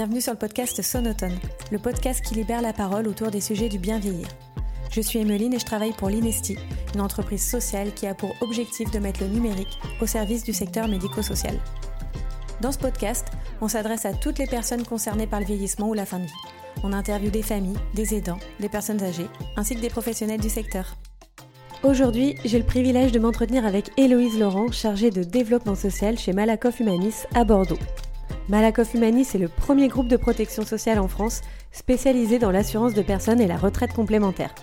bienvenue sur le podcast Sonotone, le podcast qui libère la parole autour des sujets du bien vieillir. Je suis Emeline et je travaille pour l'Inesti, une entreprise sociale qui a pour objectif de mettre le numérique au service du secteur médico-social. Dans ce podcast, on s'adresse à toutes les personnes concernées par le vieillissement ou la fin de vie. On interviewe des familles, des aidants, des personnes âgées, ainsi que des professionnels du secteur. Aujourd'hui, j'ai le privilège de m'entretenir avec Héloïse Laurent, chargée de développement social chez Malakoff Humanis à Bordeaux. Malakoff Humanis est le premier groupe de protection sociale en France spécialisé dans l'assurance de personnes et la retraite complémentaire.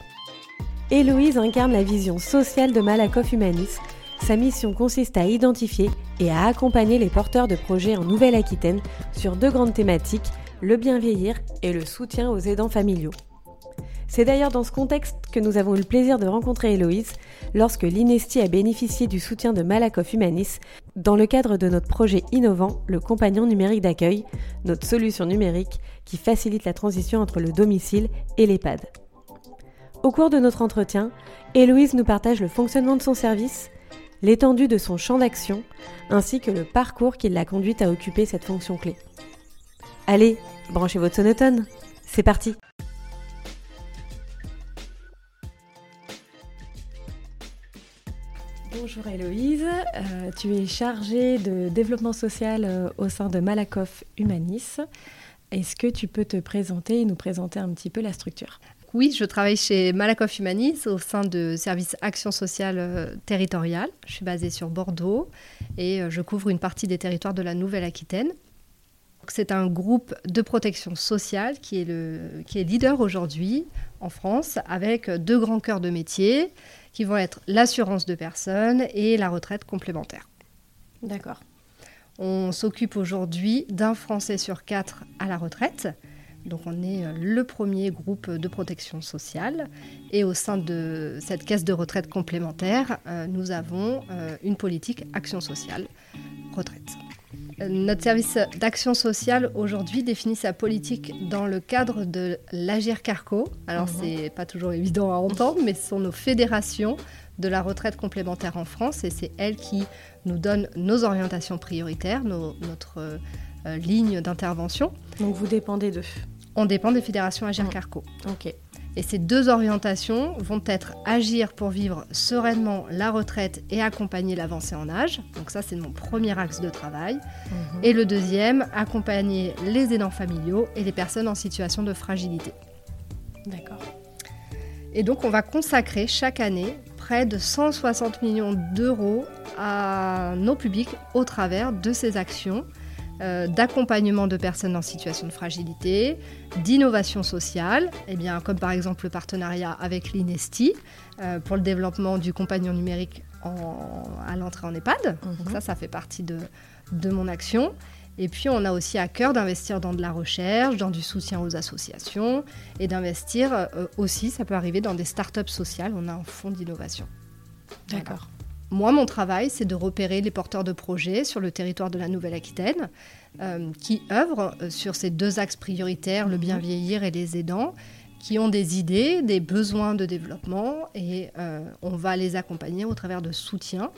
Héloïse incarne la vision sociale de Malakoff Humanis. Sa mission consiste à identifier et à accompagner les porteurs de projets en Nouvelle-Aquitaine sur deux grandes thématiques, le bien vieillir et le soutien aux aidants familiaux. C'est d'ailleurs dans ce contexte que nous avons eu le plaisir de rencontrer Héloïse lorsque l'Inesti a bénéficié du soutien de Malakoff Humanis dans le cadre de notre projet innovant, le compagnon numérique d'accueil, notre solution numérique qui facilite la transition entre le domicile et l'EHPAD. Au cours de notre entretien, Héloïse nous partage le fonctionnement de son service, l'étendue de son champ d'action, ainsi que le parcours qui l'a conduite à occuper cette fonction clé. Allez, branchez votre sonotone, c'est parti Bonjour Héloïse, euh, tu es chargée de développement social euh, au sein de Malakoff Humanis. Est-ce que tu peux te présenter et nous présenter un petit peu la structure? Oui, je travaille chez Malakoff Humanis au sein de service action sociale euh, territoriale. Je suis basée sur Bordeaux et je couvre une partie des territoires de la Nouvelle-Aquitaine. C'est un groupe de protection sociale qui est, le, qui est leader aujourd'hui en France avec deux grands cœurs de métier qui vont être l'assurance de personnes et la retraite complémentaire. D'accord. On s'occupe aujourd'hui d'un Français sur quatre à la retraite. Donc on est euh, le premier groupe de protection sociale. Et au sein de cette caisse de retraite complémentaire, euh, nous avons euh, une politique action sociale retraite. Notre service d'action sociale aujourd'hui définit sa politique dans le cadre de l'Agir Carco. Alors, ce mhm. c'est pas toujours évident à entendre, mais ce sont nos fédérations de la retraite complémentaire en France et c'est elles qui nous donnent nos orientations prioritaires, notre euh, ligne d'intervention. Donc, vous dépendez d'eux On dépend des fédérations Agir mhm. Carco. Ok. Et ces deux orientations vont être agir pour vivre sereinement la retraite et accompagner l'avancée en âge. Donc ça, c'est mon premier axe de travail. Mhm. Et le deuxième, accompagner les aidants familiaux et les personnes en situation de fragilité. D'accord. Et donc, on va consacrer chaque année près de 160 millions d'euros à nos publics au travers de ces actions euh, d'accompagnement de personnes en situation de fragilité, d'innovation sociale, eh bien, comme par exemple le partenariat avec l'INESTI euh, pour le développement du compagnon numérique à l'entrée en EHPAD. Donc mhm. ça, ça fait partie de, mon action. Et puis, on a aussi à cœur d'investir dans de la recherche, dans du soutien aux associations et d'investir euh, aussi, ça peut arriver, dans des startups sociales. On a un fonds d'innovation. D'accord. Moi, mon travail, c'est de repérer les porteurs de projets sur le territoire de la Nouvelle-Aquitaine euh, qui œuvrent euh, sur ces deux axes prioritaires, le bien mhm. vieillir et les aidants, qui ont des idées, des besoins de développement et euh, on va les accompagner au travers de soutien.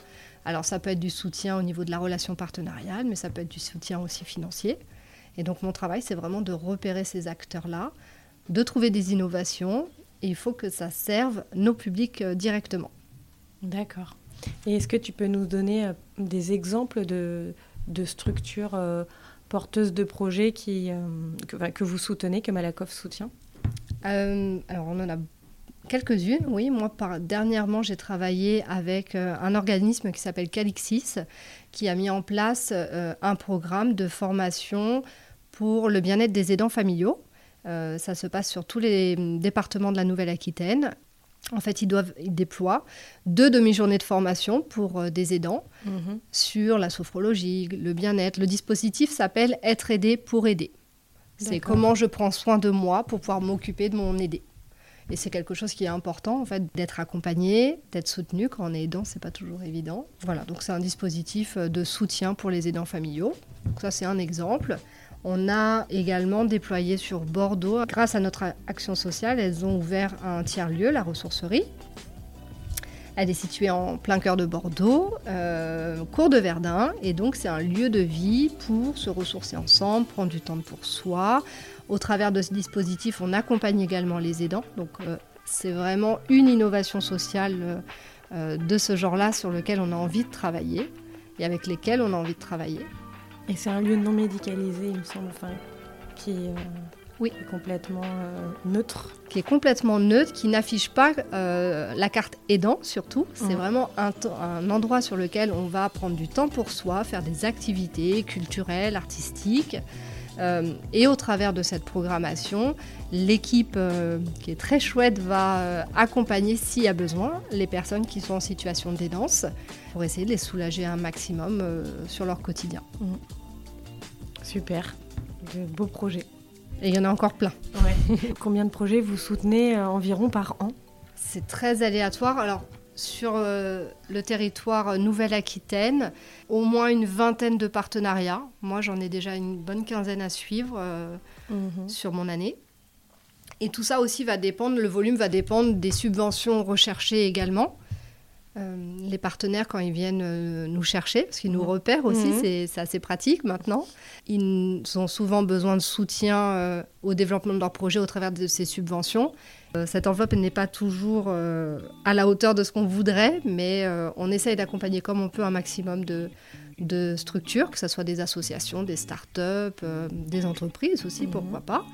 Alors ça peut être du soutien au niveau de la relation partenariale, mais ça peut être du soutien aussi financier. Et donc mon travail, c'est vraiment de repérer ces acteurs-là, de trouver des innovations, et il faut que ça serve nos publics directement. D'accord. Est-ce que tu peux nous donner euh, des exemples de, structures euh, porteuses de projets euh, que, vous soutenez, que Malakoff soutient? Alors, on en a quelques-unes, oui. Moi, dernièrement, j'ai travaillé avec un organisme qui s'appelle Calixis, qui a mis en place un programme de formation pour le bien-être des aidants familiaux. ça se passe sur tous les départements de la Nouvelle-Aquitaine en fait, ils, doivent, ils déploient deux demi-journées de formation pour euh, des aidants mhm. sur la sophrologie, le bien-être. Le dispositif s'appelle Être aidé pour aider. C'est comment je prends soin de moi pour pouvoir m'occuper de mon aidé. Et c'est quelque chose qui est important, en fait, d'être accompagné, d'être soutenu. Quand on est aidant, c'est pas toujours évident. Voilà, donc c'est un dispositif euh, de soutien pour les aidants familiaux. Donc ça, c'est un exemple. On a également déployé sur Bordeaux, grâce à notre action sociale, elles ont ouvert un tiers-lieu, la ressourcerie. Elle est située en plein cœur de Bordeaux, cours de Verdun, et donc c'est un lieu de vie pour se ressourcer ensemble, prendre du temps pour soi. Au travers de ce dispositif, on accompagne également les aidants. Donc c'est vraiment une innovation sociale de ce genre-là sur lequel on a envie de travailler et avec lesquels on a envie de travailler. Et c'est un lieu non médicalisé, il me semble, enfin, qui est, oui. complètement euh, neutre. Qui est complètement neutre, qui n'affiche pas euh, la carte aidant surtout. C'est vraiment un, un, endroit sur lequel on va prendre du temps pour soi, faire des activités culturelles, artistiques. Euh, et au travers de cette programmation, l'équipe qui est très chouette va accompagner, s'il y a besoin, les personnes qui sont en situation d'aidance pour essayer de les soulager un maximum sur leur quotidien. Mmh. Super, de beaux projets. Et il y en a encore plein. Combien de projets vous soutenez euh, environ par an C'est très aléatoire. Alors, sur euh, le territoire Nouvelle-Aquitaine, au moins une vingtaine de partenariats. Moi, j'en ai déjà une bonne quinzaine à suivre euh, mhm. sur mon année. Et tout ça aussi va dépendre, le volume va dépendre des subventions recherchées également. Euh, les partenaires, quand ils viennent euh, nous chercher, parce qu'ils nous mhm. repèrent aussi, mhm. c'est assez pratique maintenant, ils ont souvent besoin de soutien euh, au développement de leur projet au travers de ces subventions. cette enveloppe n'est pas toujours à la hauteur de ce qu'on voudrait, mais on essaye d'accompagner comme on peut un maximum de, de structures, que ce soit des associations, des start-up, des entreprises aussi, mhm. pourquoi pas.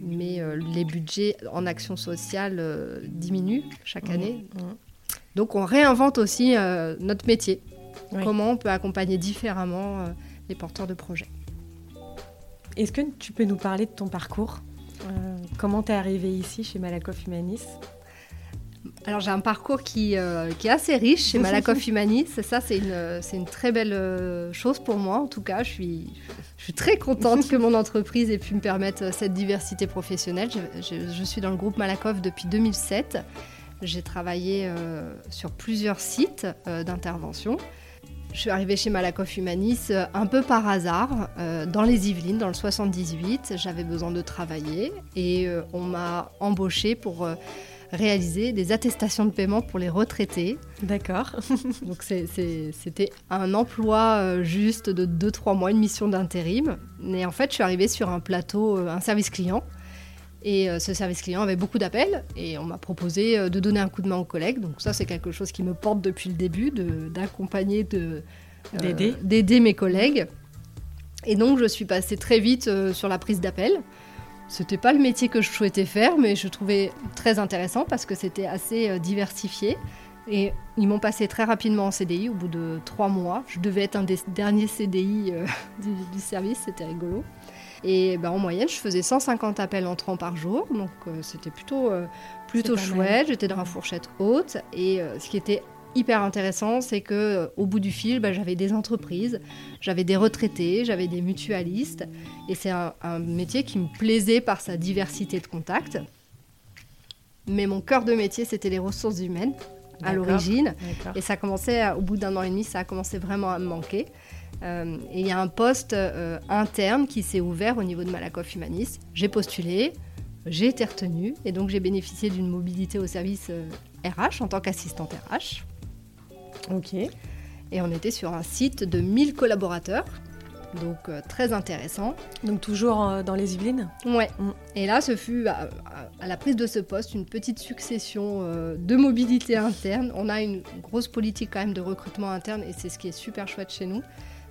Mais les budgets en action sociale diminuent chaque année. Donc on réinvente aussi euh, notre métier. Comment on peut accompagner différemment euh, les porteurs de projets. Est-ce que tu peux nous parler de ton parcours? Euh, Comment tu es arrivé ici chez Malakoff Humanis? Alors j'ai un parcours qui, qui, est assez riche chez Malakoff Humanis. Ça, c'est une, une, très belle chose pour moi. En tout cas, je suis, je suis très contente que mon entreprise ait pu me permettre cette diversité professionnelle. Je, je suis dans le groupe Malakoff depuis 2007. J'ai travaillé euh, sur plusieurs sites euh, d'intervention. Je suis arrivée chez Malakoff Humanis euh, un peu par hasard, dans les Yvelines, dans le 78. J'avais besoin de travailler et on m'a embauchée pour réaliser des attestations de paiement pour les retraités. D'accord. Donc c'était un emploi juste de 2-3 mois, une mission d'intérim. Mais en fait, je suis arrivée sur un plateau, un service client. Et euh, ce service client avait beaucoup d'appels et on m'a proposé euh, de donner un coup de main aux collègues. Donc ça, c'est quelque chose qui me porte depuis le début, d'accompagner, de, euh, d'aider mes collègues. Et donc, je suis passée très vite sur la prise d'appel. C'était pas le métier que je souhaitais faire, mais je trouvais très intéressant parce que c'était assez diversifié. Et ils m'ont passé très rapidement en CDI au bout de trois mois. Je devais être un des derniers CDI du, service, c'était rigolo. Et ben, en moyenne, je faisais 150 appels entrants par jour, donc euh, c'était plutôt, euh, plutôt chouette. J'étais dans la fourchette haute. Et euh, ce qui était hyper intéressant, c'est que au bout du fil, ben, j'avais des entreprises, j'avais des retraités, j'avais des mutualistes. Et c'est un, métier qui me plaisait par sa diversité de contacts. Mais mon cœur de métier, c'était les ressources humaines à l'origine. Et ça commençait, au bout d'un an et demi, ça a commencé vraiment à me manquer. Euh, et il y a un poste euh, interne qui s'est ouvert au niveau de Malakoff Humanis. J'ai postulé, j'ai été retenue et donc j'ai bénéficié d'une mobilité au service RH euh, en tant qu'assistante RH. Ok. Et on était sur un site de 1000 collaborateurs, donc très intéressant. Donc toujours dans les Yvelines? Ouais. Mm. Et là, ce fut à, à, la prise de ce poste une petite succession de mobilité interne. On a une grosse politique quand même de recrutement interne et c'est ce qui est super chouette chez nous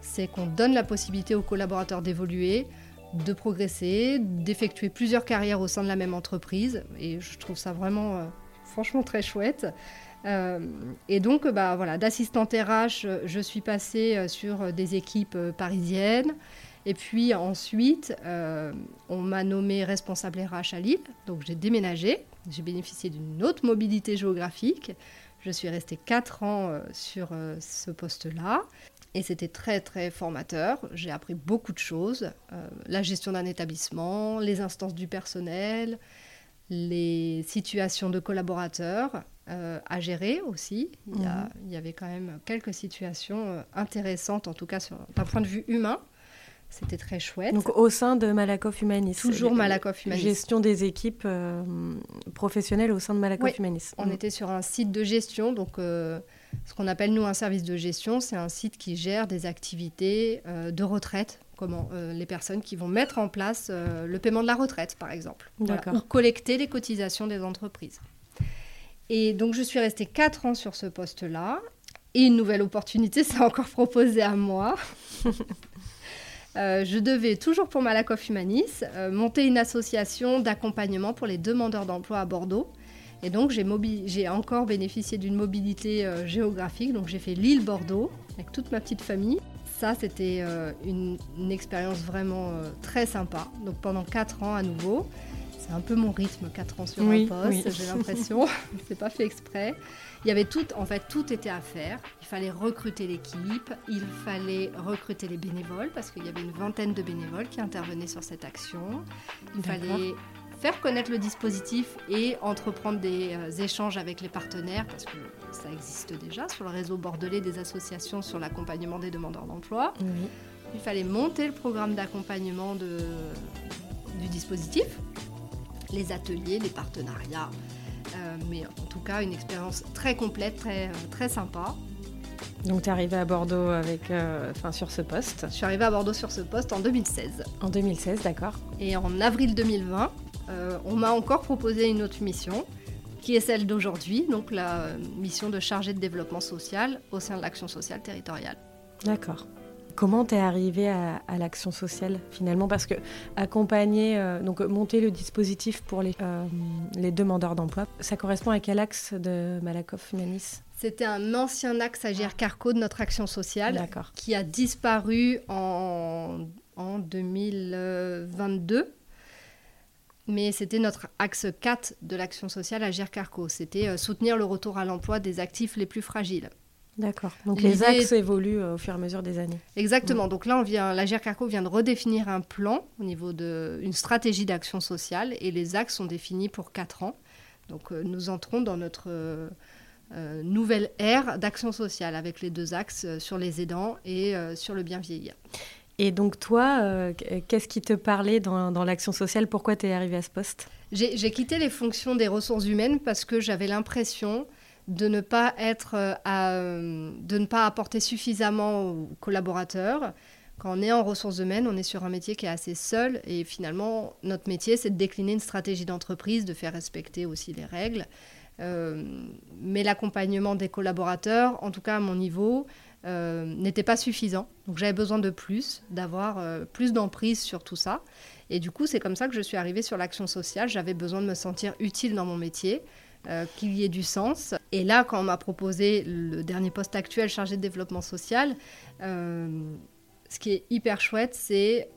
c'est qu'on donne la possibilité aux collaborateurs d'évoluer, de progresser, d'effectuer plusieurs carrières au sein de la même entreprise. Et je trouve ça vraiment, euh, franchement, très chouette. Euh, et donc, bah, voilà, d'assistante RH, je suis passée euh, sur des équipes parisiennes. Et puis ensuite, on m'a nommée responsable RH à Lille. Donc j'ai déménagé. J'ai bénéficié d'une autre mobilité géographique. Je suis restée 4 ans sur ce poste-là. Et c'était très très formateur. J'ai appris beaucoup de choses. Euh, la gestion d'un établissement, les instances du personnel, les situations de collaborateurs euh, à gérer aussi. Il y, mhm. il y, avait quand même quelques situations euh, intéressantes, en tout cas d'un point de vue humain. C'était très chouette. Donc au sein de Malakoff Humanis. Toujours Malakoff Humanis. Gestion des équipes euh, professionnelles au sein de Malakoff Humanis. On mm. était sur un site de gestion, donc ce qu'on appelle nous un service de gestion, c'est un site qui gère des activités euh, de retraite, comment les personnes qui vont mettre en place le paiement de la retraite, par exemple, ou collecter les cotisations des entreprises. Et donc je suis restée 4 ans sur ce poste-là. Et une nouvelle opportunité s'est encore proposée à moi. Euh, je devais, toujours pour Malakoff Humanis, euh, monter une association d'accompagnement pour les demandeurs d'emploi à Bordeaux. Et donc, j'ai encore bénéficié d'une mobilité euh, géographique. Donc, j'ai fait l'île-Bordeaux avec toute ma petite famille. Ça, c'était une, expérience vraiment très sympa. Donc, pendant 4 ans à nouveau. C'est un peu mon rythme, 4 ans sur un poste, j'ai l'impression. C'est pas fait exprès. Il y avait tout, en fait, tout était à faire. Il fallait recruter l'équipe, il fallait recruter les bénévoles parce qu'il y avait une vingtaine de bénévoles qui intervenaient sur cette action. Il fallait faire connaître le dispositif et entreprendre des euh, échanges avec les partenaires, parce que ça existe déjà sur le réseau bordelais des associations sur l'accompagnement des demandeurs d'emploi. Il fallait monter le programme d'accompagnement du dispositif, les ateliers, les partenariats, euh, mais en tout cas, une expérience très complète, très, euh, très sympa. Donc tu es arrivée à Bordeaux avec, euh, enfin sur ce poste Je suis arrivée à Bordeaux sur ce poste en 2016. En 2016, d'accord. Et en avril 2020, on m'a encore proposé une autre mission, qui est celle d'aujourd'hui, donc la mission de chargée de développement social au sein de l'action sociale territoriale. D'accord. Comment t'es arrivé à, l'action sociale finalement? Parce que accompagner, euh, donc monter le dispositif pour les, euh, les demandeurs d'emploi, ça correspond à quel axe de Malakoff Humanis? C'était un ancien axe Agir Carco de notre action sociale qui a disparu en, en 2022 mais c'était notre axe 4 de l'action sociale Agir Carco. C'était euh, soutenir le retour à l'emploi des actifs les plus fragiles. D'accord. Donc les axes évoluent euh, au fur et à mesure des années. Exactement. Donc là, on vient, la GERCARCO vient de redéfinir un plan au niveau d'une stratégie d'action sociale et les axes sont définis pour 4 ans. Donc euh, nous entrons dans notre euh, nouvelle ère d'action sociale avec les deux axes sur les aidants et sur le bien vieillir. Et donc toi, qu'est-ce qui te parlait dans, l'action sociale? Pourquoi tu es arrivé à ce poste? J'ai quitté les fonctions des ressources humaines parce que j'avais l'impression de ne pas être euh, euh, de ne pas apporter suffisamment aux collaborateurs. Quand on est en ressources humaines, on est sur un métier qui est assez seul et finalement notre métier c'est de décliner une stratégie d'entreprise, de faire respecter aussi les règles. Euh, mais l'accompagnement des collaborateurs, en tout cas à mon niveau, n'était pas suffisant. Donc j'avais besoin de plus, d'avoir plus d'emprise sur tout ça. Et du coup, c'est comme ça que je suis arrivée sur l'action sociale. J'avais besoin de me sentir utile dans mon métier. Euh, qu'il y ait du sens. Et là, quand on m'a proposé le dernier poste actuel chargé de développement social, euh, ce qui est hyper chouette, c'est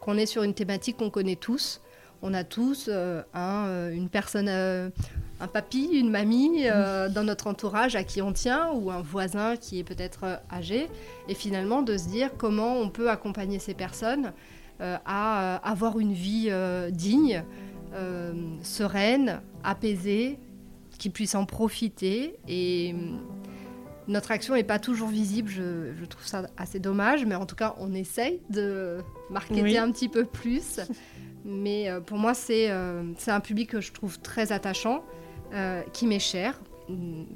qu'on est sur une thématique qu'on connaît tous. On a tous euh, un, une personne, un papy, une mamie dans notre entourage à qui on tient, ou un voisin qui est peut-être âgé. Et finalement, de se dire comment on peut accompagner ces personnes à avoir une vie digne, sereine, apaisée, qu'ils puissent en profiter. Et hum, notre action n'est pas toujours visible, je, trouve ça assez dommage, mais en tout cas, on essaye de marketer un petit peu plus. Mais euh, pour moi, euh, c'est un public que je trouve très attachant, euh, qui m'est. Hum,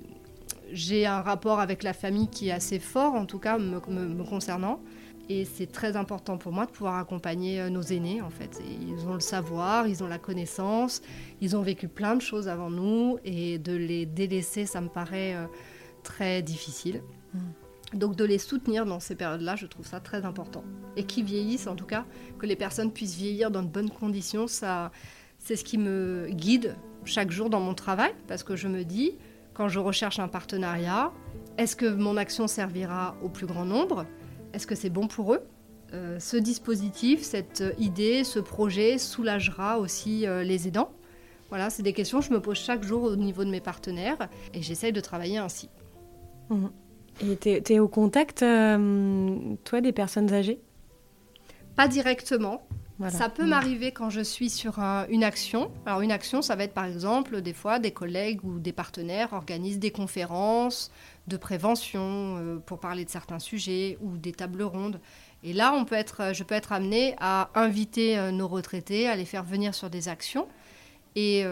j'ai un rapport avec la famille qui est assez fort, en tout cas me concernant. Et c'est très important pour moi de pouvoir accompagner euh, nos aînés, en fait. ils ont le savoir, ils ont la connaissance, ils ont vécu plein de choses avant nous, et de les délaisser, ça me paraît euh, très difficile. Mm. Donc de les soutenir dans ces périodes-là, je trouve ça très important. Et qu'ils vieillissent, en tout cas, que les personnes puissent vieillir dans de bonnes conditions, ça, c'est ce qui me guide chaque jour dans mon travail, parce que je me dis, quand je recherche un partenariat, est-ce que mon action servira au plus grand nombre? Est-ce que c'est bon pour eux? Euh, Ce dispositif, cette idée, ce projet soulagera aussi euh, les aidants Voilà, c'est des questions que je me pose chaque jour au niveau de mes partenaires et j'essaye de travailler ainsi. Mmh. Et tu es, au contact, euh, toi, des personnes âgées? Pas directement. Ça peut mmh. m'arriver quand je suis sur une action. Alors une action, ça va être par exemple des fois des collègues ou des partenaires organisent des conférences, de prévention euh, pour parler de certains sujets ou des tables rondes. Et là, on peut être, je peux être amené à inviter nos retraités, à les faire venir sur des actions et,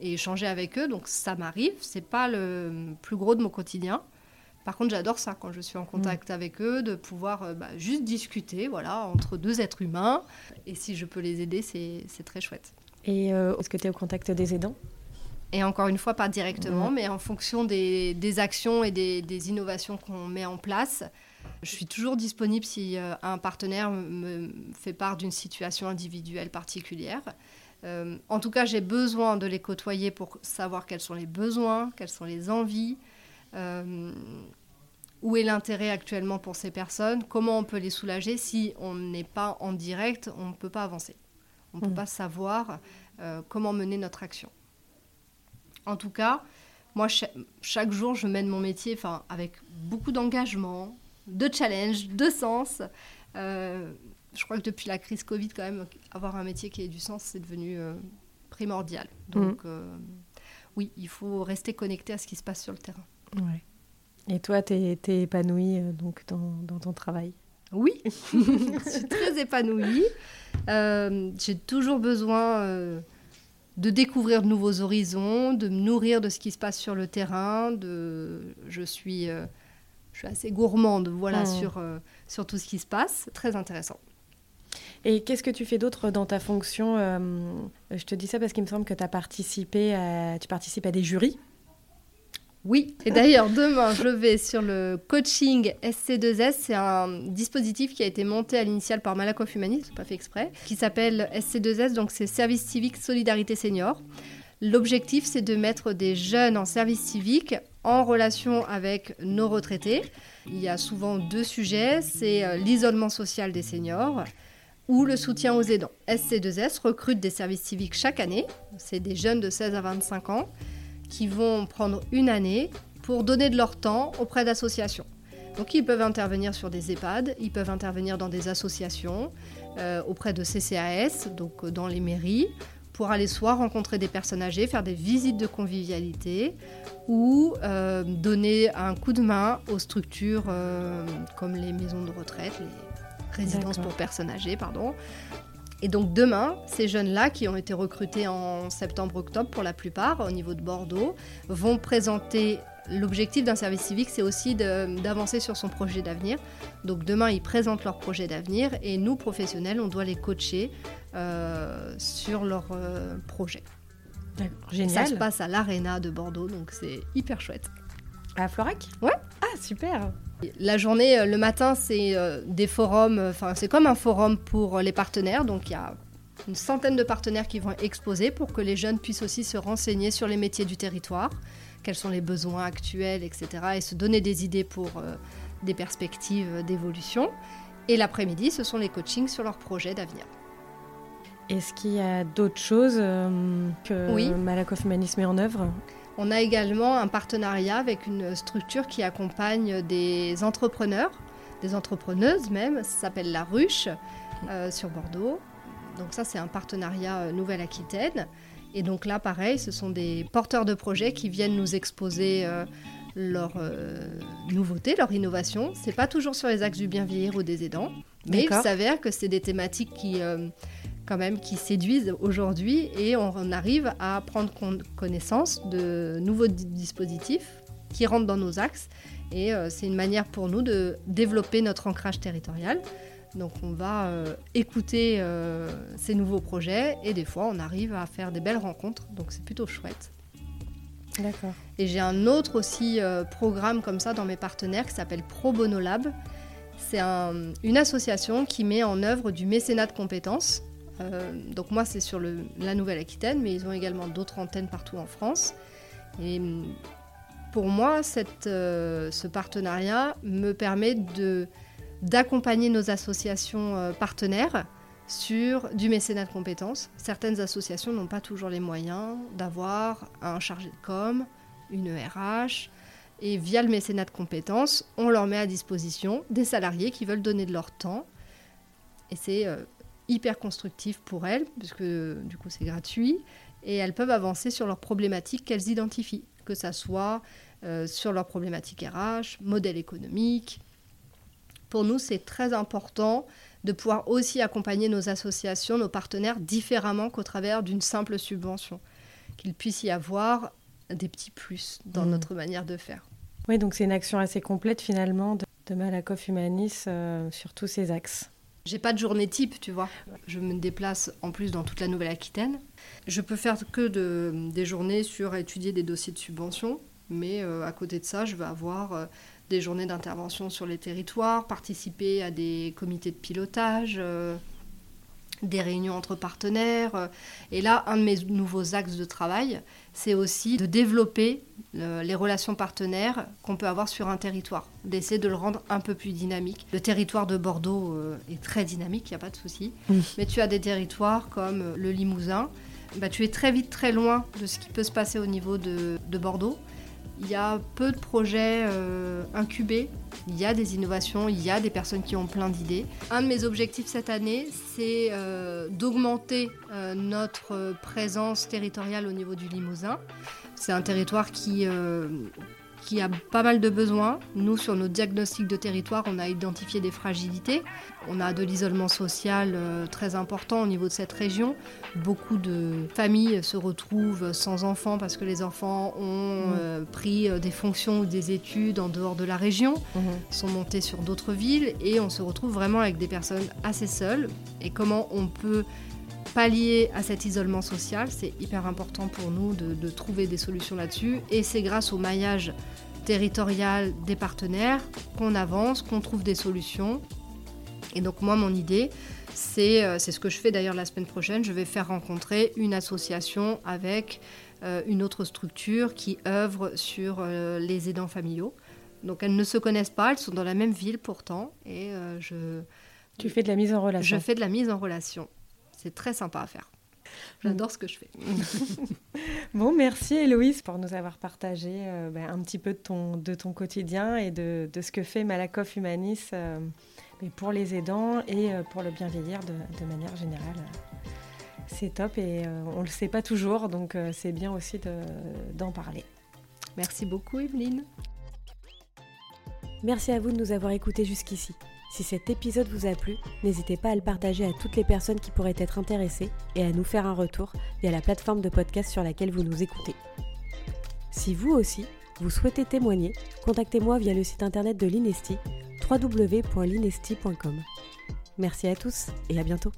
échanger avec eux. Donc ça m'arrive, c'est pas le plus gros de mon quotidien. Par contre, j'adore ça quand je suis en contact mm. avec eux, de pouvoir bah, juste discuter, voilà, entre deux êtres humains. Et si je peux les aider, c'est très chouette. Et est-ce que tu es au contact des aidants? Et encore une fois, pas directement, mais en fonction des, actions et des, innovations qu'on met en place. Je suis toujours disponible si euh, un partenaire me fait part d'une situation individuelle particulière. Euh, en tout cas, j'ai besoin de les côtoyer pour savoir quels sont les besoins, quelles sont les envies, euh, où est l'intérêt actuellement pour ces personnes, comment on peut les soulager? Si on n'est pas en direct, on ne peut pas avancer. On ne peut mmh. pas savoir comment mener notre action. En tout cas, moi, chaque, jour, je mène mon métier avec beaucoup d'engagement, de challenge, de sens. Euh, je crois que depuis la crise Covid, quand même, avoir un métier qui ait du sens, c'est devenu euh, primordial. Donc, mm. euh, oui, il faut rester connecté à ce qui se passe sur le terrain. Ouais. Et toi, tu es, épanouie donc, dans, ton travail? Oui, je suis très épanouie. J'ai toujours besoin de découvrir de nouveaux horizons, de me nourrir de ce qui se passe sur le terrain. De... Je, suis, euh, je suis assez gourmande voilà, hmm. sur, euh, sur tout ce qui se passe. Très intéressant. Et qu'est-ce que tu fais d'autre dans ta fonction? Euh, Je te dis ça parce qu'il me semble que as participé tu participes à des jurys oui, et d'ailleurs, demain, je vais sur le coaching SC2S. C'est un dispositif qui a été monté à l'initiale par Malakoff Humaniste, pas fait exprès, qui s'appelle SC2S, donc c'est Service civique Solidarité Senior. L'objectif, c'est de mettre des jeunes en service civique en relation avec nos retraités. Il y a souvent deux sujets, c'est euh, l'isolement social des seniors ou le soutien aux aidants. SC2S recrute des services civiques chaque année, c'est des jeunes de 16 à 25 ans qui vont prendre une année pour donner de leur temps auprès d'associations. Donc ils peuvent intervenir sur des EHPAD, ils peuvent intervenir dans des associations, euh, auprès de CCAS, donc euh, dans les mairies, pour aller soit rencontrer des personnes âgées, faire des visites de convivialité, ou euh, donner un coup de main aux structures comme les maisons de retraite, les résidences pour personnes âgées, pardon, et donc demain, ces jeunes-là, qui ont été recrutés en septembre-octobre pour la plupart au niveau de Bordeaux, vont présenter l'objectif d'un service civique, c'est aussi d'avancer sur son projet d'avenir. Donc demain, ils présentent leur projet d'avenir et nous, professionnels, on doit les coacher euh, sur leur euh, projet. Génial. Ça se passe à l'Arena de Bordeaux, donc c'est hyper chouette. À Florac? Ouais. Ah, super la journée, euh, le matin, c'est euh, des forums, euh, enfin c'est comme un forum pour les partenaires, donc il y a une centaine de partenaires qui vont exposer pour que les jeunes puissent aussi se renseigner sur les métiers du territoire, quels sont les besoins actuels, etc. et se donner des idées pour des perspectives d'évolution. Et l'après-midi, ce sont les coachings sur leurs projets d'avenir. Est-ce qu'il y a d'autres choses que oui. Malakoff Humanisme met en œuvre? On a également un partenariat avec une structure qui accompagne des entrepreneurs, des entrepreneuses même, ça s'appelle La Ruche euh, sur Bordeaux. Donc ça c'est un partenariat euh, Nouvelle-Aquitaine. Et donc là pareil, ce sont des porteurs de projets qui viennent nous exposer euh, leurs nouveautés, leurs innovations. C'est pas toujours sur les axes du bien vieillir ou des aidants, mais il s'avère que c'est des thématiques qui quand même qui séduisent aujourd'hui et on arrive à prendre connaissance de nouveaux dispositifs qui rentrent dans nos axes et euh, c'est une manière pour nous de développer notre ancrage territorial. Donc on va euh, écouter euh, ces nouveaux projets et des fois on arrive à faire des belles rencontres, donc c'est plutôt chouette. D'accord. Et j'ai un autre aussi programme comme ça dans mes partenaires qui s'appelle Pro Bono Lab. C'est une association qui met en œuvre du mécénat de compétences euh, donc moi, c'est sur la Nouvelle-Aquitaine, mais ils ont également d'autres antennes partout en France. Et mm, pour moi, euh, ce partenariat me permet d'accompagner nos associations euh, partenaires sur du mécénat de compétences. Certaines associations n'ont pas toujours les moyens d'avoir un chargé de com, une RH, et via le mécénat de compétences, on leur met à disposition des salariés qui veulent donner de leur temps. Et c'est hyper constructif pour elles, puisque du coup c'est gratuit, et elles peuvent avancer sur leurs problématiques qu'elles identifient, que ça soit euh, sur leurs problématiques RH, modèle économique, Pour nous, c'est très important de pouvoir aussi accompagner nos associations, nos partenaires différemment qu'au travers d'une simple subvention. Qu'il puisse y avoir des petits plus dans mmh. notre manière de faire. Oui, donc c'est une action assez complète finalement de, de Malakoff Humanis euh, sur tous ces axes. J'ai pas de journée type, tu vois. Je me déplace en plus dans toute la Nouvelle-Aquitaine. Je peux faire que de, des journées sur étudier des dossiers de subvention, mais euh, à côté de ça, je vais avoir euh, des journées d'intervention sur les territoires, participer à des comités de pilotage, des réunions entre partenaires. Et là, un de mes nouveaux axes de travail, c'est aussi de développer les relations partenaires qu'on peut avoir sur un territoire, d'essayer de le rendre un peu plus dynamique. Le territoire de Bordeaux euh, est très dynamique, il n'y a pas de souci. Mais tu as des territoires comme euh, le Limousin, bah, tu es très vite très loin de ce qui peut se passer au niveau de Bordeaux. Il y a peu de projets euh, incubés, il y a des innovations, il y a des personnes qui ont plein d'idées. Un de mes objectifs cette année, c'est euh, d'augmenter euh, notre présence territoriale au niveau du Limousin. C'est un territoire qui qui a pas mal de besoins. Nous, sur nos diagnostics de territoire, on a identifié des fragilités. On a de l'isolement social euh, très important au niveau de cette région. Beaucoup de familles se retrouvent sans enfants parce que les enfants ont mmh. euh, pris euh, des fonctions ou des études en dehors de la région, mmh. sont montés sur d'autres villes et on se retrouve vraiment avec des personnes assez seules. Et comment on peut pallier à cet isolement social, c'est hyper important pour nous de, de trouver des solutions là-dessus. Et c'est grâce au maillage territorial des partenaires qu'on avance, qu'on trouve des solutions. Et donc moi, mon idée, c'est ce que je fais d'ailleurs la semaine prochaine. Je vais faire rencontrer une association avec euh, une autre structure qui œuvre sur euh, les aidants familiaux. Donc elles ne se connaissent pas, elles sont dans la même ville pourtant. Et euh, je... Tu fais de la mise en relation. Je fais de la mise en relation. C'est très sympa à faire. J'adore ce que je fais. bon, merci Héloïse pour nous avoir partagé euh, ben, un petit peu de ton, de ton quotidien et de, de ce que fait Malakoff Humanis euh, pour les aidants et euh, pour le bien vieillir de, de manière générale. C'est top et on ne le sait pas toujours, donc c'est bien aussi d'en parler. Merci beaucoup Evelyne. Merci à vous de nous avoir écoutés jusqu'ici. Si cet épisode vous a plu, n'hésitez pas à le partager à toutes les personnes qui pourraient être intéressées et à nous faire un retour via la plateforme de podcast sur laquelle vous nous écoutez. Si vous aussi, vous souhaitez témoigner, contactez-moi via le site internet de l'Inesti www.linesti.com. Merci à tous et à bientôt.